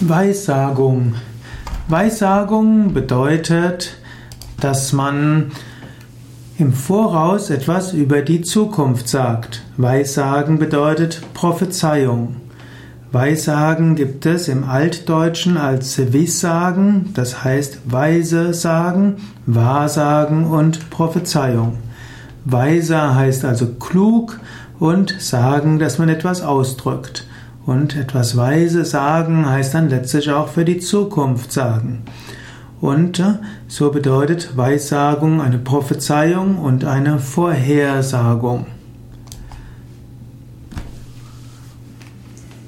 Weissagung. Weissagung bedeutet, dass man im Voraus etwas über die Zukunft sagt. Weissagen bedeutet Prophezeiung. Weissagen gibt es im Altdeutschen als Wissagen, das heißt weise Sagen, Wahrsagen und Prophezeiung. Weiser heißt also klug und sagen, dass man etwas ausdrückt. Und etwas weise sagen heißt dann letztlich auch für die Zukunft sagen. Und äh, so bedeutet Weissagung eine Prophezeiung und eine Vorhersagung.